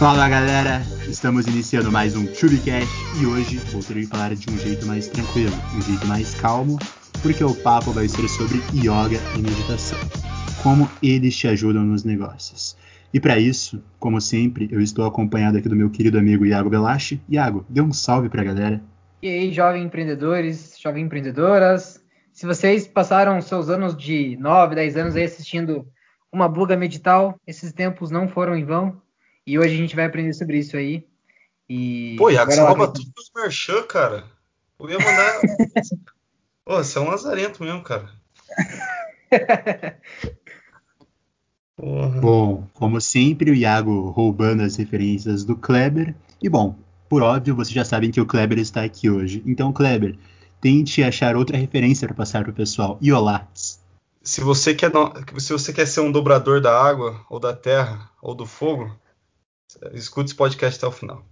Fala galera, estamos iniciando mais um TubeCast e hoje vou ter que falar de um jeito mais tranquilo, um jeito mais calmo, porque o papo vai ser sobre yoga e meditação, como eles te ajudam nos negócios. E para isso, como sempre, eu estou acompanhado aqui do meu querido amigo Iago Belache. Iago, dê um salve para a galera. E aí, jovens empreendedores, jovens empreendedoras, se vocês passaram seus anos de 9, 10 anos aí assistindo uma buga medital, esses tempos não foram em vão. E hoje a gente vai aprender sobre isso aí. E Pô, Iago, você rouba tudo os merchan, cara. Eu ia mandar. Pô, você é um lazarento mesmo, cara. Bom, como sempre, o Iago roubando as referências do Kleber. E bom, por óbvio, vocês já sabem que o Kleber está aqui hoje. Então, Kleber, tente achar outra referência para passar para o pessoal. E olá. Se você quer, se você quer ser um dobrador da água, ou da terra, ou do fogo, Escute esse podcast até o final.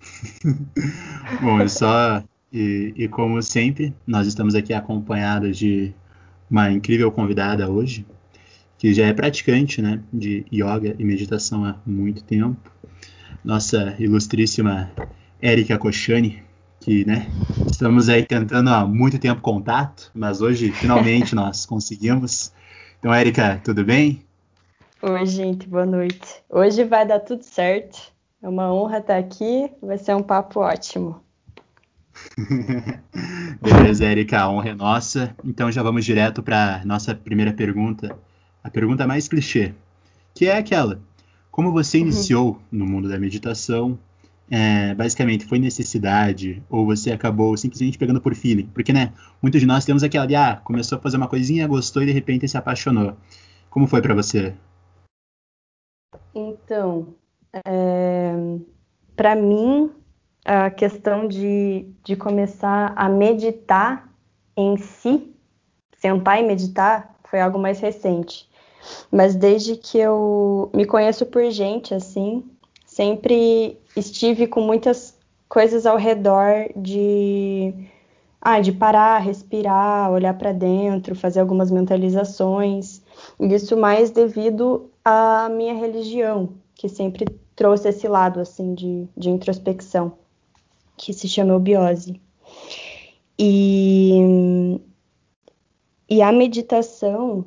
Bom, é só. E, e, como sempre, nós estamos aqui acompanhados de uma incrível convidada hoje, que já é praticante né, de yoga e meditação há muito tempo. Nossa ilustríssima Érica Kochani, que né, estamos aí tentando há muito tempo contato, mas hoje finalmente nós conseguimos. Então, Érica, tudo bem? Oi, gente, boa noite. Hoje vai dar tudo certo. É uma honra estar aqui, vai ser um papo ótimo. Beleza, Erika, a honra é nossa. Então já vamos direto para nossa primeira pergunta, a pergunta mais clichê, que é aquela: como você uhum. iniciou uhum. no mundo da meditação? É, basicamente, foi necessidade ou você acabou simplesmente pegando por feeling? Porque, né, muitos de nós temos aquela de, ah, começou a fazer uma coisinha, gostou e de repente se apaixonou. Como foi para você? Então, é, para mim, a questão de, de começar a meditar em si, sentar e meditar, foi algo mais recente. Mas desde que eu me conheço por gente, assim, sempre estive com muitas coisas ao redor de ah, de parar, respirar, olhar para dentro, fazer algumas mentalizações. Isso mais devido à minha religião, que sempre trouxe esse lado assim de, de introspecção, que se chama eubiose. E, e a meditação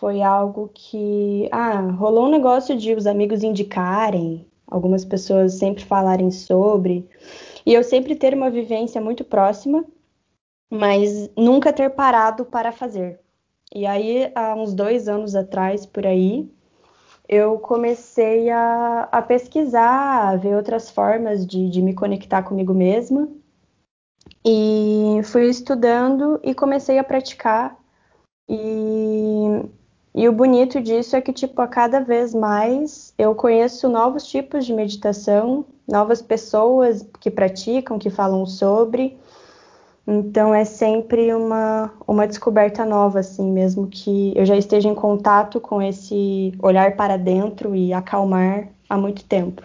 foi algo que ah, rolou um negócio de os amigos indicarem, algumas pessoas sempre falarem sobre, e eu sempre ter uma vivência muito próxima, mas nunca ter parado para fazer. E aí, há uns dois anos atrás, por aí, eu comecei a, a pesquisar, a ver outras formas de, de me conectar comigo mesma. E fui estudando e comecei a praticar. E, e o bonito disso é que, tipo, a cada vez mais eu conheço novos tipos de meditação, novas pessoas que praticam, que falam sobre. Então é sempre uma, uma descoberta nova, assim, mesmo que eu já esteja em contato com esse olhar para dentro e acalmar há muito tempo.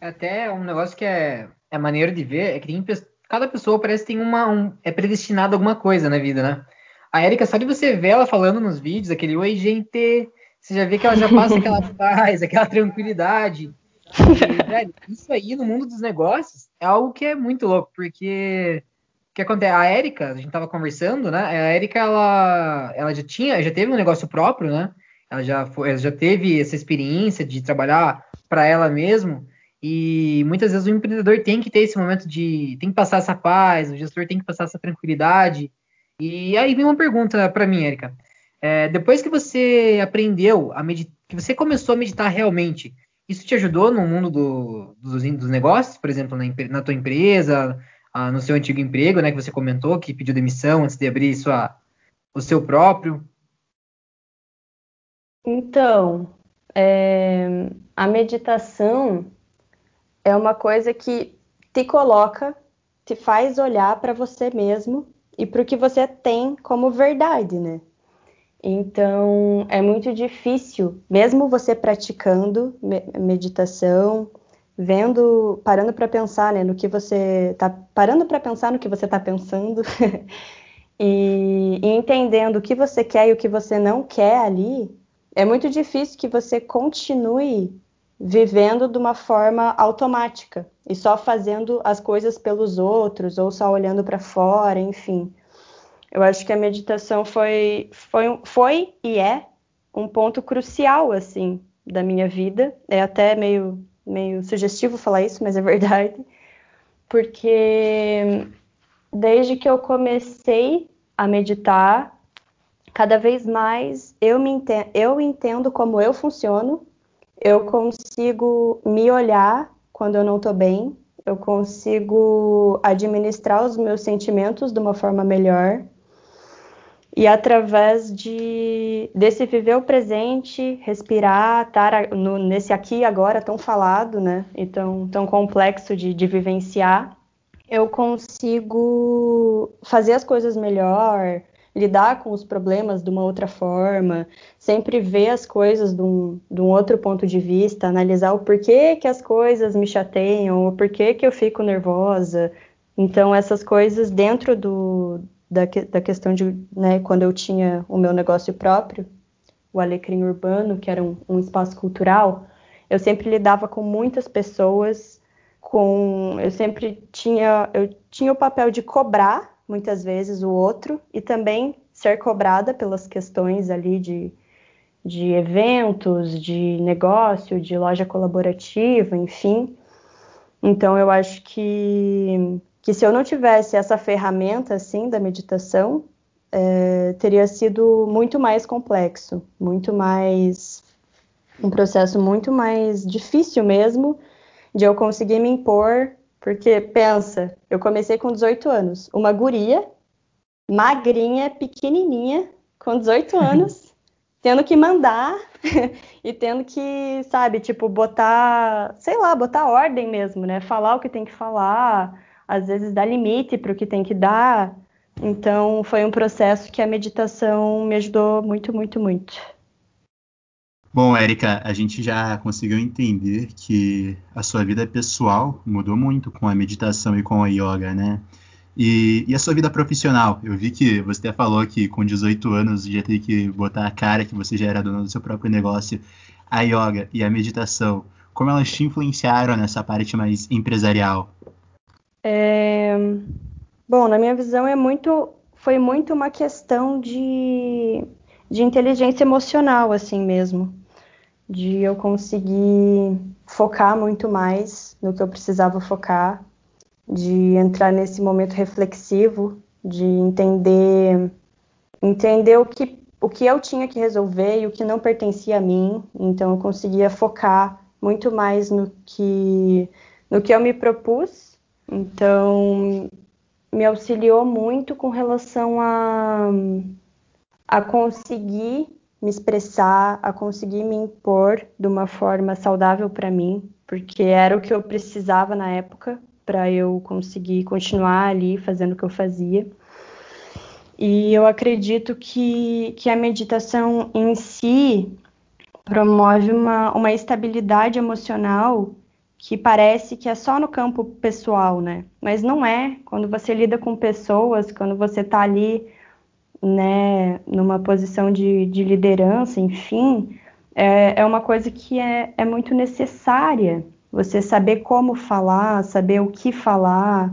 É até um negócio que é, é maneiro de ver, é que tem, cada pessoa parece que tem uma. Um, é predestinada a alguma coisa na vida, né? A Erika, só de você ver ela falando nos vídeos, aquele oi, gente, você já vê que ela já passa aquela paz, aquela tranquilidade. E, velho, isso aí no mundo dos negócios é algo que é muito louco, porque o que acontece? A Erika, a gente tava conversando, né? A Erika, ela, ela já tinha, já teve um negócio próprio, né? Ela já, foi, ela já teve essa experiência de trabalhar para ela mesmo. E muitas vezes o empreendedor tem que ter esse momento de. tem que passar essa paz, o gestor tem que passar essa tranquilidade. E aí vem uma pergunta para mim, Erika. É, depois que você aprendeu a meditar, que você começou a meditar realmente, isso te ajudou no mundo do, dos, dos, negócios, por exemplo, na, na tua empresa, ah, no seu antigo emprego, né, que você comentou, que pediu demissão antes de abrir sua, o seu próprio? Então, é, a meditação é uma coisa que te coloca, te faz olhar para você mesmo e para o que você tem como verdade, né? Então, é muito difícil, mesmo você praticando meditação, vendo, parando para pensar, né, no que você tá parando para pensar no que você está pensando e, e, entendendo o que você quer e o que você não quer ali, é muito difícil que você continue vivendo de uma forma automática e só fazendo as coisas pelos outros ou só olhando para fora, enfim. Eu acho que a meditação foi, foi, foi e é um ponto crucial assim da minha vida. É até meio meio sugestivo falar isso, mas é verdade, porque desde que eu comecei a meditar, cada vez mais eu me entendo, eu entendo como eu funciono eu consigo me olhar quando eu não estou bem, eu consigo administrar os meus sentimentos de uma forma melhor. E através de desse viver o presente, respirar, estar no, nesse aqui e agora tão falado, né? E tão, tão complexo de, de vivenciar, eu consigo fazer as coisas melhor, lidar com os problemas de uma outra forma, sempre ver as coisas de um, de um outro ponto de vista, analisar o porquê que as coisas me chateiam, o porquê que eu fico nervosa. Então, essas coisas dentro do, da, da questão de né, quando eu tinha o meu negócio próprio, o Alecrim Urbano, que era um, um espaço cultural, eu sempre lidava com muitas pessoas, com eu sempre tinha eu tinha o papel de cobrar muitas vezes o outro e também ser cobrada pelas questões ali de, de eventos, de negócio, de loja colaborativa, enfim. Então eu acho que, que se eu não tivesse essa ferramenta assim da meditação, é, teria sido muito mais complexo, muito mais um processo muito mais difícil mesmo de eu conseguir me impor porque, pensa, eu comecei com 18 anos, uma guria, magrinha, pequenininha, com 18 anos, tendo que mandar e tendo que, sabe, tipo, botar, sei lá, botar ordem mesmo, né? Falar o que tem que falar, às vezes dar limite para o que tem que dar. Então, foi um processo que a meditação me ajudou muito, muito, muito. Bom, Érica, a gente já conseguiu entender que a sua vida pessoal mudou muito com a meditação e com a yoga, né? E, e, a sua vida profissional? Eu vi que você até falou que com 18 anos já teve que botar a cara que você já era dona do seu próprio negócio. A yoga e a meditação, como elas te influenciaram nessa parte mais empresarial? É... Bom, na minha visão é muito, foi muito uma questão de, de inteligência emocional, assim mesmo de eu conseguir focar muito mais no que eu precisava focar, de entrar nesse momento reflexivo, de entender entender o que o que eu tinha que resolver e o que não pertencia a mim. Então eu conseguia focar muito mais no que no que eu me propus. Então me auxiliou muito com relação a a conseguir me expressar, a conseguir me impor de uma forma saudável para mim, porque era o que eu precisava na época para eu conseguir continuar ali fazendo o que eu fazia. E eu acredito que, que a meditação em si promove uma, uma estabilidade emocional que parece que é só no campo pessoal, né? Mas não é. Quando você lida com pessoas, quando você está ali né, numa posição de, de liderança, enfim, é, é uma coisa que é, é muito necessária. Você saber como falar, saber o que falar.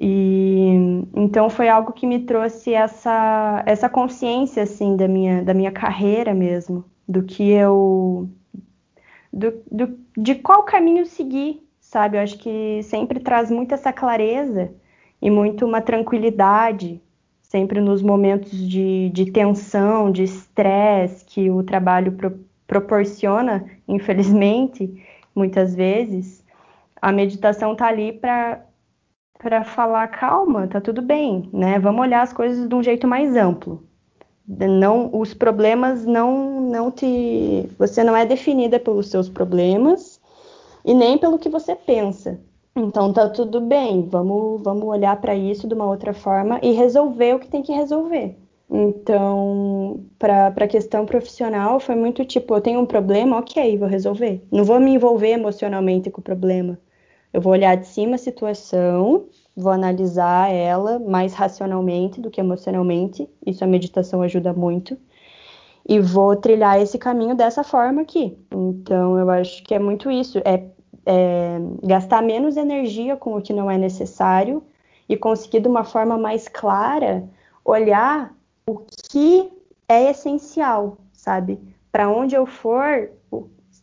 E então foi algo que me trouxe essa, essa consciência assim da minha, da minha carreira mesmo, do que eu do, do, de qual caminho seguir, sabe? Eu acho que sempre traz muito essa clareza e muito uma tranquilidade sempre nos momentos de, de tensão, de estresse que o trabalho pro, proporciona, infelizmente, muitas vezes, a meditação está ali para para falar calma, tá tudo bem, né? Vamos olhar as coisas de um jeito mais amplo. Não, os problemas não não te, você não é definida pelos seus problemas e nem pelo que você pensa. Então tá tudo bem, vamos, vamos olhar para isso de uma outra forma e resolver o que tem que resolver. Então, para a questão profissional, foi muito tipo: eu tenho um problema, ok, vou resolver. Não vou me envolver emocionalmente com o problema. Eu vou olhar de cima a situação, vou analisar ela mais racionalmente do que emocionalmente. Isso a meditação ajuda muito. e vou trilhar esse caminho dessa forma aqui. Então, eu acho que é muito isso, é, é gastar menos energia com o que não é necessário e conseguir de uma forma mais clara olhar o que é essencial, sabe? Para onde eu for,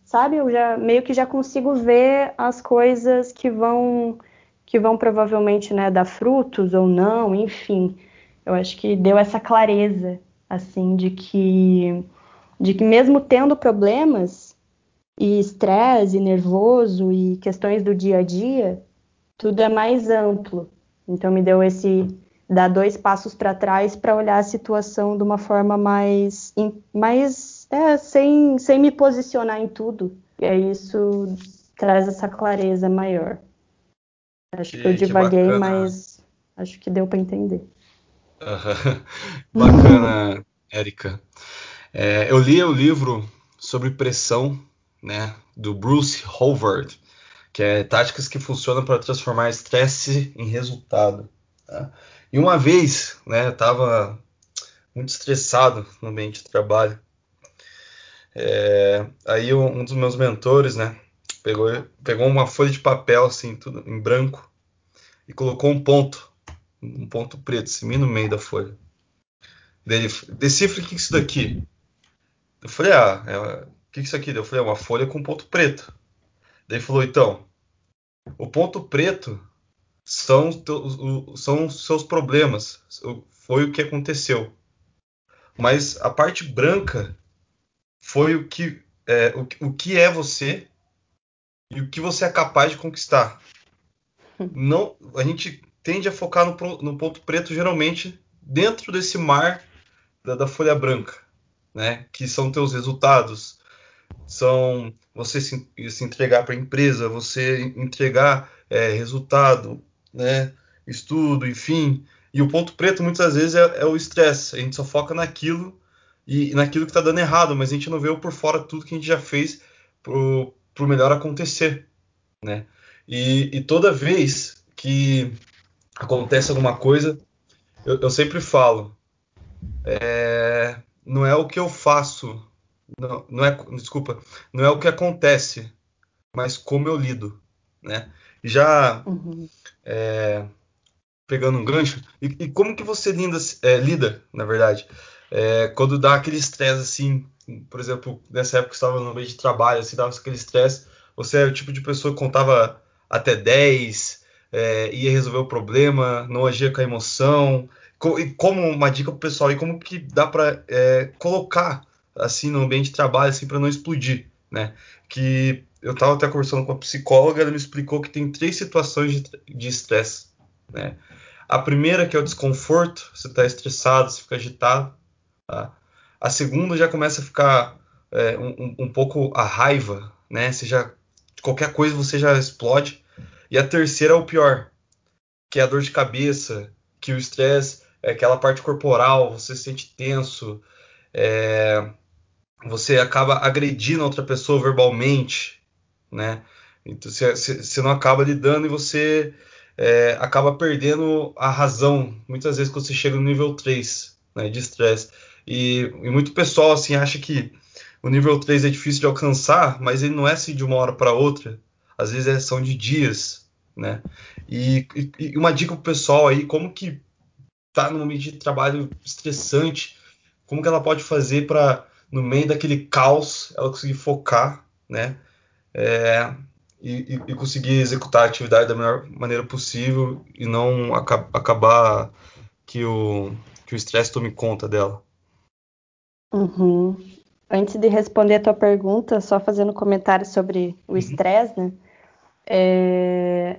sabe? Eu já meio que já consigo ver as coisas que vão que vão provavelmente né, dar frutos ou não, enfim. Eu acho que deu essa clareza, assim, de que, de que mesmo tendo problemas e estresse, nervoso e questões do dia a dia, tudo é mais amplo. Então me deu esse dar dois passos para trás para olhar a situação de uma forma mais, mais é, sem, sem me posicionar em tudo. E aí isso traz essa clareza maior. Acho que, que eu divaguei, mas acho que deu para entender. Bacana, Érica. É, eu li o livro sobre pressão, né, do Bruce Howard, que é táticas que funcionam para transformar estresse em resultado. Tá? E uma vez, né, eu estava muito estressado no ambiente de trabalho. É, aí um dos meus mentores, né, pegou, pegou uma folha de papel, assim, tudo em branco, e colocou um ponto, um ponto preto, assim, no meio da folha. Dele, decifra o que é isso daqui. Eu falei, ah, é, o que é isso aqui? Eu falei, é uma folha com ponto preto. Daí ele falou, então, o ponto preto são, são os seus problemas, foi o que aconteceu. Mas a parte branca foi o que é, o, o que é você e o que você é capaz de conquistar. Não, a gente tende a focar no, no ponto preto geralmente dentro desse mar da, da, folha branca, né? Que são teus resultados, são você se, se entregar para a empresa, você entregar é, resultado, né? Estudo, enfim. E o ponto preto muitas vezes é, é o estresse. A gente só foca naquilo e, e naquilo que está dando errado, mas a gente não vê por fora tudo que a gente já fez pro, pro melhor acontecer, né? E, e toda vez que acontece alguma coisa, eu, eu sempre falo, é, não é o que eu faço, não, não, é, desculpa, não é o que acontece, mas como eu lido, né? Já uhum. é, pegando um gancho, e, e, como que você linda, é, lida, na verdade, é, quando dá aquele estresse assim, por exemplo, nessa época que estava no meio de trabalho, assim, dava aquele estresse, você é o tipo de pessoa que contava até 10, é, ia resolver o problema, não agia com a emoção, e como uma dica pro pessoal, e como que dá para é, colocar assim no ambiente de trabalho assim para não explodir, né? Que eu estava até conversando com a psicóloga, ela me explicou que tem três situações de estresse, né? A primeira que é o desconforto, você está estressado, você fica agitado. Tá? A segunda já começa a ficar é, um, um, pouco a raiva, né? Você já qualquer coisa você já explode. E a terceira é o pior, que é a dor de cabeça, que o estresse é aquela parte corporal, você se sente tenso, é, você acaba agredindo a outra pessoa verbalmente, né? Então você, não acaba lidando e você é, acaba perdendo a razão, muitas vezes quando você chega no nível 3 né, de estresse. E, e, muito pessoal assim acha que o nível 3 é difícil de alcançar, mas ele não é assim de uma hora para outra. Às vezes é, são de dias, né? E, e, e uma dica pro pessoal aí, como que tá num ambiente de trabalho estressante, como que ela pode fazer para no meio daquele caos ela conseguir focar, né? É, e, e, conseguir executar a atividade da melhor maneira possível e não aca acabar que o que o estresse tome conta dela. Uhum. Antes de responder a tua pergunta, só fazendo um comentário sobre o uhum. estresse, né? É,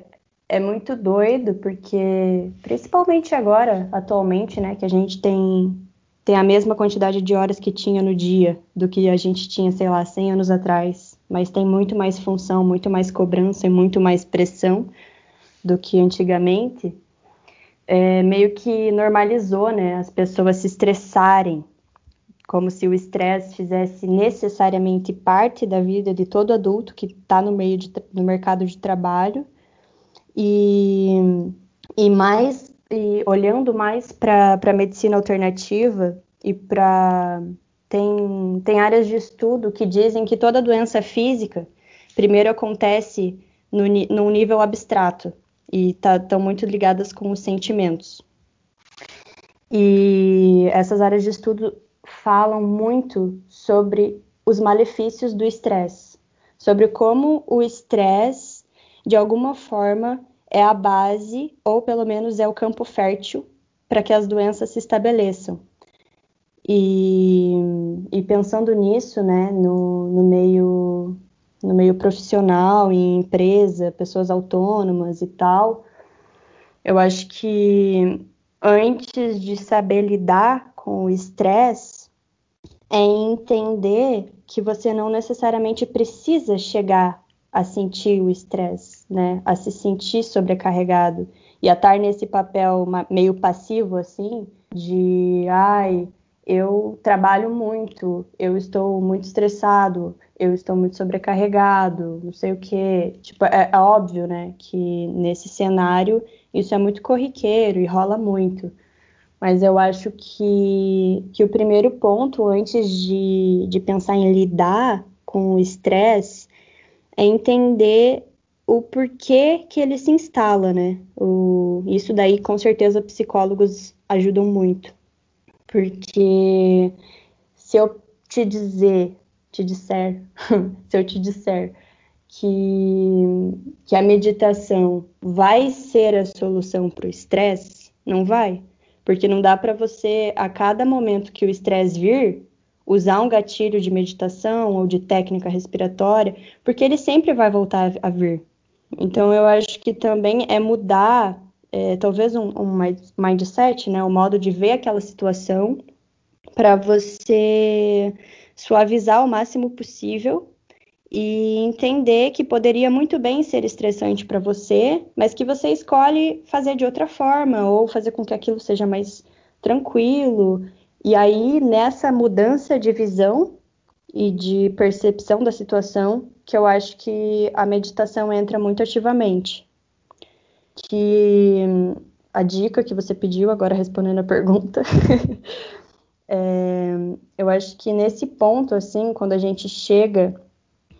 é muito doido, porque principalmente agora, atualmente, né, que a gente tem, tem a mesma quantidade de horas que tinha no dia do que a gente tinha, sei lá, 100 anos atrás, mas tem muito mais função, muito mais cobrança e muito mais pressão do que antigamente. É, meio que normalizou, né, as pessoas se estressarem como se o estresse fizesse necessariamente parte da vida de todo adulto que está no meio de, no mercado de trabalho e, e mais e olhando mais para a medicina alternativa e para tem, tem áreas de estudo que dizem que toda doença física primeiro acontece no, num nível abstrato e estão tá, muito ligadas com os sentimentos. E essas áreas de estudo falam muito sobre os malefícios do estresse, sobre como o estresse, de alguma forma, é a base, ou pelo menos é o campo fértil, para que as doenças se estabeleçam. E, e pensando nisso, né, no, no, meio, no meio profissional, em empresa, pessoas autônomas e tal, eu acho que antes de saber lidar com o estresse, é entender que você não necessariamente precisa chegar a sentir o estresse, né? A se sentir sobrecarregado e a estar nesse papel meio passivo assim, de ai, eu trabalho muito, eu estou muito estressado, eu estou muito sobrecarregado, não sei o que. Tipo, é, é óbvio, né, que nesse cenário isso é muito corriqueiro e rola muito. Mas eu acho que, que o primeiro ponto, antes de, de pensar em lidar com o estresse, é entender o porquê que ele se instala, né? O, isso daí, com certeza, psicólogos ajudam muito. Porque se eu te dizer, te disser, se eu te disser que, que a meditação vai ser a solução para o estresse, não vai. Porque não dá para você, a cada momento que o estresse vir, usar um gatilho de meditação ou de técnica respiratória, porque ele sempre vai voltar a vir. Então, eu acho que também é mudar, é, talvez, um, um mindset, né, o modo de ver aquela situação, para você suavizar o máximo possível e entender que poderia muito bem ser estressante para você, mas que você escolhe fazer de outra forma ou fazer com que aquilo seja mais tranquilo. E aí, nessa mudança de visão e de percepção da situação, que eu acho que a meditação entra muito ativamente. Que a dica que você pediu, agora respondendo a pergunta, é, eu acho que nesse ponto, assim, quando a gente chega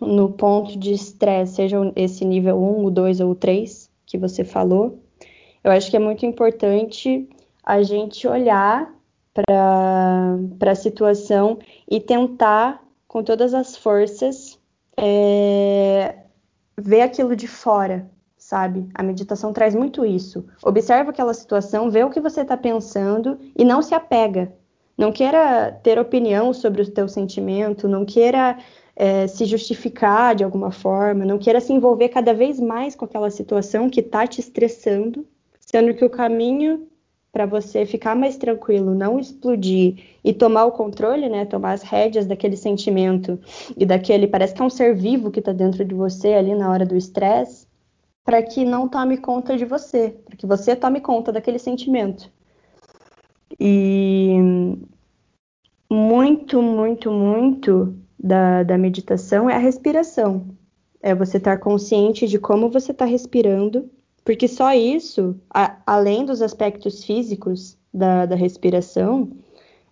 no ponto de estresse, seja esse nível 1, o 2 ou o 3 que você falou, eu acho que é muito importante a gente olhar para a situação e tentar, com todas as forças, é, ver aquilo de fora, sabe? A meditação traz muito isso. Observa aquela situação, vê o que você está pensando e não se apega. Não queira ter opinião sobre o teu sentimento, não queira é, se justificar de alguma forma, não queira se envolver cada vez mais com aquela situação que está te estressando, sendo que o caminho para você ficar mais tranquilo, não explodir e tomar o controle, né, tomar as rédeas daquele sentimento e daquele, parece que é um ser vivo que está dentro de você ali na hora do estresse, para que não tome conta de você, para que você tome conta daquele sentimento. E muito, muito, muito da, da meditação é a respiração. É você estar consciente de como você está respirando, porque só isso, a, além dos aspectos físicos da, da respiração,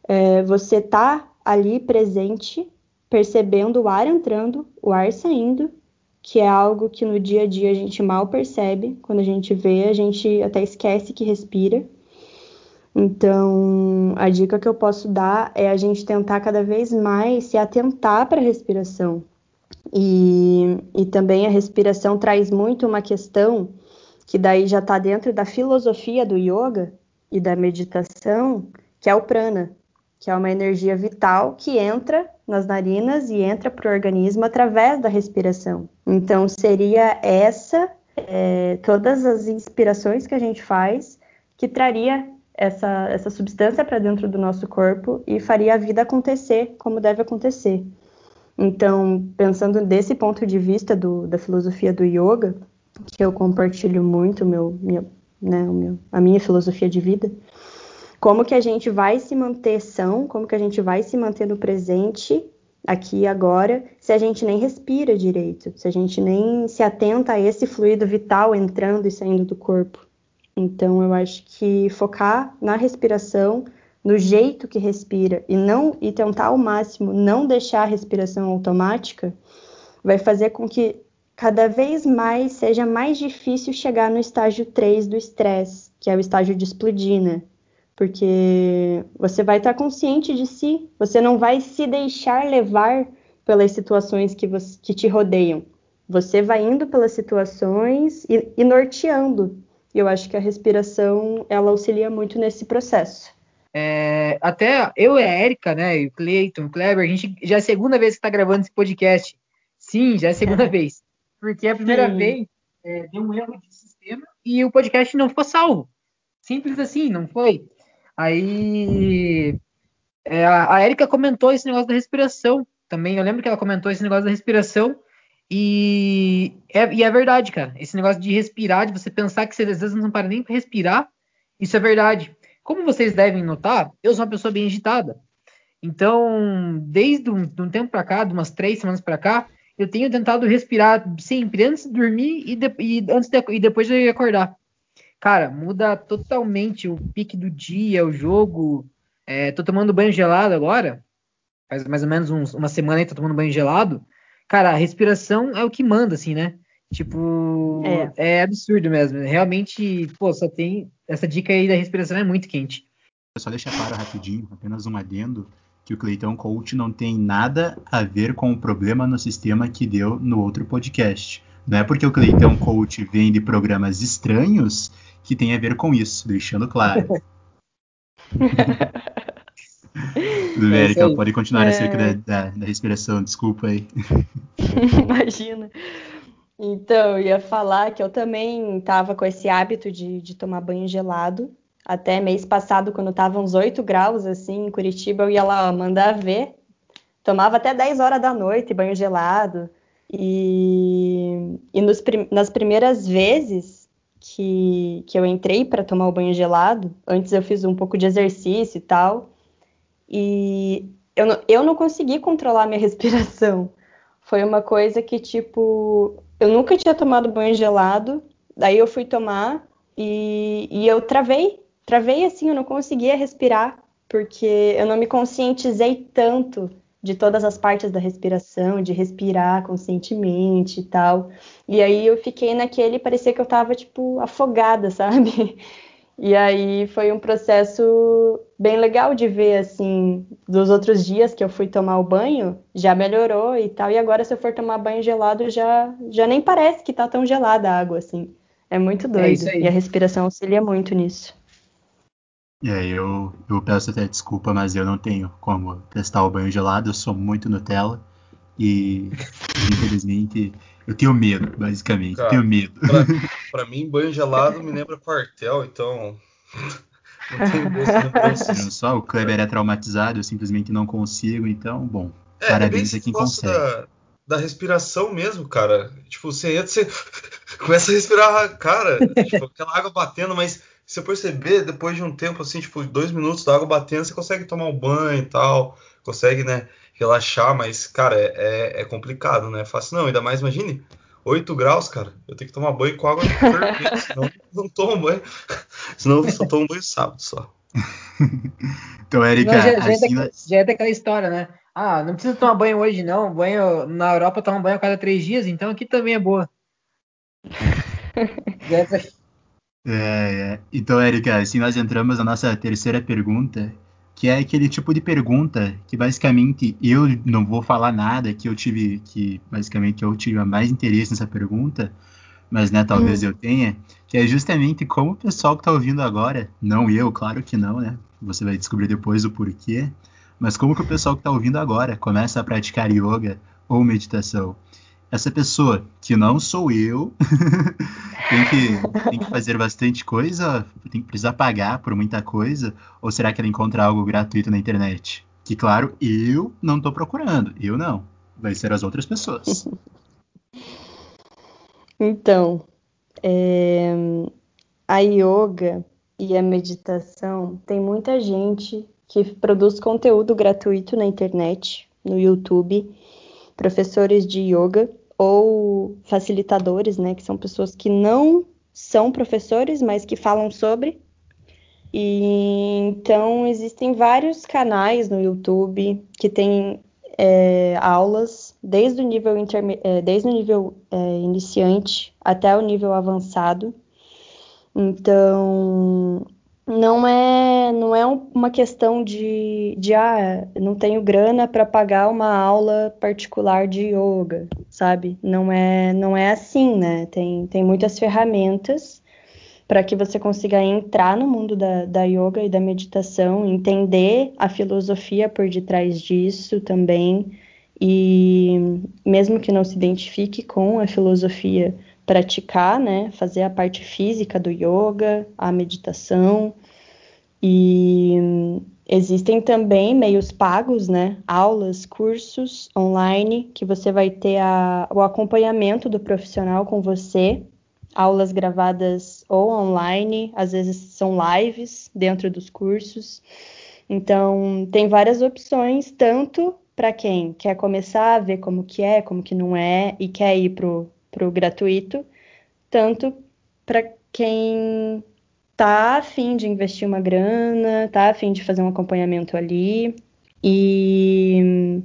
é, você está ali presente, percebendo o ar entrando, o ar saindo, que é algo que no dia a dia a gente mal percebe. Quando a gente vê, a gente até esquece que respira. Então, a dica que eu posso dar é a gente tentar cada vez mais se atentar para a respiração. E, e também a respiração traz muito uma questão que daí já está dentro da filosofia do yoga e da meditação, que é o prana, que é uma energia vital que entra nas narinas e entra para o organismo através da respiração. Então, seria essa, é, todas as inspirações que a gente faz, que traria essa, essa substância para dentro do nosso corpo e faria a vida acontecer como deve acontecer. Então, pensando desse ponto de vista do, da filosofia do yoga, que eu compartilho muito meu, minha, né, meu, a minha filosofia de vida, como que a gente vai se manter são, como que a gente vai se manter no presente, aqui e agora, se a gente nem respira direito, se a gente nem se atenta a esse fluido vital entrando e saindo do corpo. Então, eu acho que focar na respiração, no jeito que respira e não e tentar ao máximo não deixar a respiração automática, vai fazer com que cada vez mais seja mais difícil chegar no estágio 3 do estresse, que é o estágio de explodir, né? Porque você vai estar consciente de si, você não vai se deixar levar pelas situações que, você, que te rodeiam. Você vai indo pelas situações e, e norteando. E eu acho que a respiração ela auxilia muito nesse processo. É, até eu e a Erika, né, e o Cleiton, o Kleber, a gente já é a segunda vez que está gravando esse podcast. Sim, já é a segunda vez. Porque a primeira Sim. vez é, deu um erro de sistema e o podcast não ficou salvo. Simples assim, não foi. Aí é, a Erika comentou esse negócio da respiração também. Eu lembro que ela comentou esse negócio da respiração. E é, e é verdade, cara. Esse negócio de respirar, de você pensar que você às vezes não para nem para respirar, isso é verdade. Como vocês devem notar, eu sou uma pessoa bem agitada. Então, desde um, de um tempo para cá, de umas três semanas para cá, eu tenho tentado respirar sempre antes de dormir e, de, e antes de, e depois de acordar. Cara, muda totalmente o pique do dia, o jogo. É, tô tomando banho gelado agora. Faz mais ou menos uns, uma semana aí tô tomando banho gelado. Cara, a respiração é o que manda, assim, né? Tipo, é, é absurdo mesmo. Realmente, pô, só tem essa dica aí da respiração é muito quente. Só deixar claro rapidinho, apenas um adendo, que o Cleitão Coach não tem nada a ver com o problema no sistema que deu no outro podcast. Não é porque o Cleitão Coach vem de programas estranhos que tem a ver com isso, deixando claro. América, é pode continuar é... acerca da, da, da respiração, desculpa aí. Imagina. Então, eu ia falar que eu também estava com esse hábito de, de, tomar banho gelado. Até mês passado, quando estava uns 8 graus, assim, em Curitiba, eu ia lá mandar ver. Tomava até 10 horas da noite banho gelado. E, e nos, nas primeiras vezes que, que eu entrei para tomar o banho gelado, antes eu fiz um pouco de exercício e tal, e eu não, eu não consegui controlar minha respiração. Foi uma coisa que, tipo, eu nunca tinha tomado banho gelado, daí eu fui tomar e, e eu travei, travei assim, eu não conseguia respirar, porque eu não me conscientizei tanto de todas as partes da respiração, de respirar conscientemente e tal. E aí eu fiquei naquele, parecia que eu tava, tipo, afogada, sabe? E aí foi um processo bem legal de ver, assim, dos outros dias que eu fui tomar o banho, já melhorou e tal. E agora, se eu for tomar banho gelado, já, já nem parece que tá tão gelada a água, assim. É muito é doido. É e a respiração auxilia muito nisso. É, eu, eu peço até desculpa, mas eu não tenho como testar o banho gelado, eu sou muito Nutella. E infelizmente eu tenho medo, basicamente. Cara, tenho medo. Pra, pra, mim, banho gelado me lembra quartel, então. Não tenho lembranças. Só o Kleber é traumatizado, eu simplesmente não consigo, então, bom. É, é parabéns é a quem consegue. Da, da respiração mesmo, cara. Tipo, você entra, você começa a respirar, cara, tipo, aquela água batendo, mas se você perceber, depois de um tempo, assim, tipo, dois minutos da água batendo, você consegue tomar um banho e tal, consegue, né, relaxar, mas, cara, é, é, é complicado, né? É fácil não, ainda mais, imagine, 8 graus, cara, eu tenho que tomar banho com água fervente, senão não tomo banho, senão eu só tomo banho sábado só. então, Erika, não, já, já, assim, é já é daquela história, né? Ah, não precisa tomar banho hoje, não. Banho na Europa toma banho a cada três dias, então aqui também é boa. é, é. Então, Erika, assim nós entramos na nossa terceira pergunta, que é aquele tipo de pergunta que basicamente eu não vou falar nada, que eu tive, que basicamente eu tive mais interesse nessa pergunta, mas né, talvez uhum. eu tenha, que é justamente como o pessoal que está ouvindo agora, não eu, claro que não, né? Você vai descobrir depois o porquê, mas como que o pessoal que está ouvindo agora começa a praticar yoga ou meditação? essa pessoa, que não sou eu, tem, que, tem que fazer bastante coisa, tem que precisar pagar por muita coisa, ou será que ela encontra algo gratuito na internet? Que, claro, eu não estou procurando, eu não. Vai ser as outras pessoas. Então, é, a yoga e a meditação, tem muita gente que produz conteúdo gratuito na internet, no YouTube, professores de yoga ou facilitadores, né, que são pessoas que não são professores, mas que falam sobre. E então existem vários canais no YouTube que têm é, aulas desde o nível, é, desde o nível é, iniciante até o nível avançado. Então não é não é uma questão de, de ah, não tenho grana para pagar uma aula particular de yoga, sabe? Não é não é assim, né? Tem, tem muitas ferramentas para que você consiga entrar no mundo da, da yoga e da meditação, entender a filosofia por detrás disso também, e mesmo que não se identifique com a filosofia, praticar, né, fazer a parte física do yoga, a meditação, e existem também meios pagos, né, aulas, cursos online, que você vai ter a, o acompanhamento do profissional com você, aulas gravadas ou online, às vezes são lives dentro dos cursos. Então, tem várias opções, tanto para quem quer começar a ver como que é, como que não é, e quer ir pro, pro gratuito, tanto para quem tá afim de investir uma grana, tá afim de fazer um acompanhamento ali. E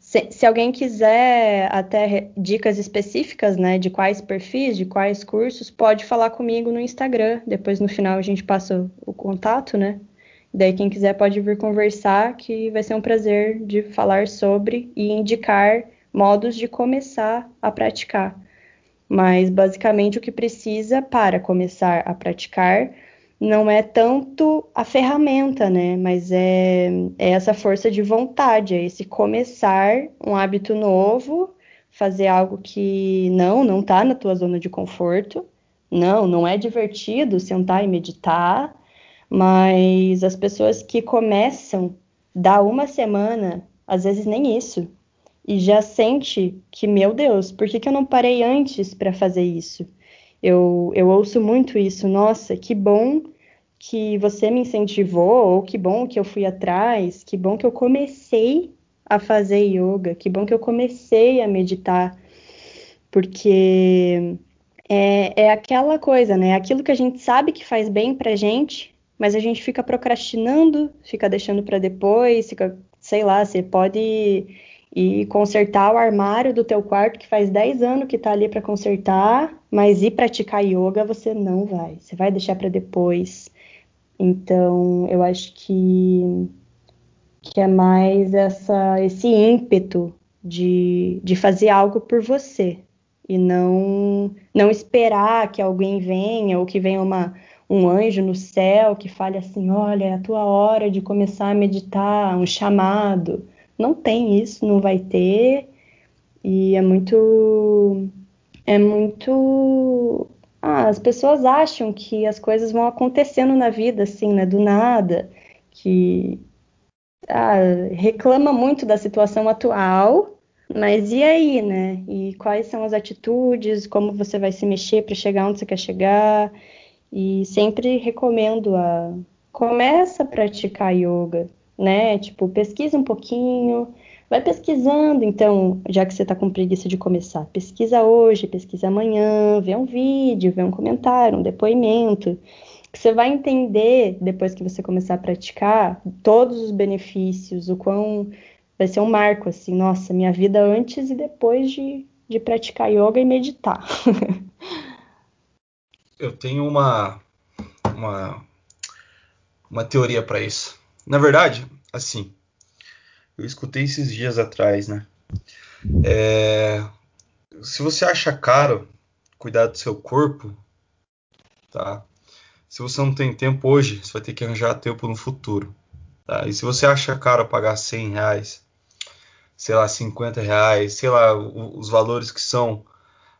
se, se, alguém quiser até dicas específicas, né, de quais perfis, de quais cursos, pode falar comigo no Instagram. Depois no final a gente passa o, o contato, né? Daí quem quiser pode vir conversar, que vai ser um prazer de falar sobre e indicar modos de começar a praticar. Mas basicamente o que precisa para começar a praticar não é tanto a ferramenta, né? Mas é, é essa força de vontade, é esse começar um hábito novo, fazer algo que não, não tá na tua zona de conforto. Não, não é divertido sentar e meditar, mas as pessoas que começam, dá uma semana, às vezes nem isso, e já sente que, meu Deus, por que, que eu não parei antes para fazer isso? Eu, eu ouço muito isso, nossa, que bom que você me incentivou, ou que bom que eu fui atrás, que bom que eu comecei a fazer yoga, que bom que eu comecei a meditar, porque é, é aquela coisa, né? Aquilo que a gente sabe que faz bem pra gente, mas a gente fica procrastinando, fica deixando para depois, fica, sei lá, você pode e consertar o armário do teu quarto que faz 10 anos que está ali para consertar, mas ir praticar yoga você não vai, você vai deixar para depois. Então, eu acho que que é mais essa esse ímpeto de, de fazer algo por você e não não esperar que alguém venha ou que venha uma um anjo no céu que fale assim, olha, é a tua hora de começar a meditar, um chamado não tem isso, não vai ter. E é muito. É muito. Ah, as pessoas acham que as coisas vão acontecendo na vida, assim, né? Do nada. Que. Ah, reclama muito da situação atual, mas e aí, né? E quais são as atitudes, como você vai se mexer para chegar onde você quer chegar? E sempre recomendo a começa a praticar yoga, né? Tipo, pesquisa um pouquinho, vai pesquisando, então, já que você está com preguiça de começar, pesquisa hoje, pesquisa amanhã, vê um vídeo, vê um comentário, um depoimento, que você vai entender depois que você começar a praticar todos os benefícios, o quão vai ser um marco assim, nossa, minha vida antes e depois de, de praticar yoga e meditar. Eu tenho uma uma uma teoria para isso. Na verdade, assim, eu escutei esses dias atrás, né? É, se você acha caro cuidar do seu corpo, tá? Se você não tem tempo hoje, você vai ter que arranjar tempo no futuro. Tá? E se você acha caro pagar 100 reais, sei lá, 50 reais, sei lá, os valores que são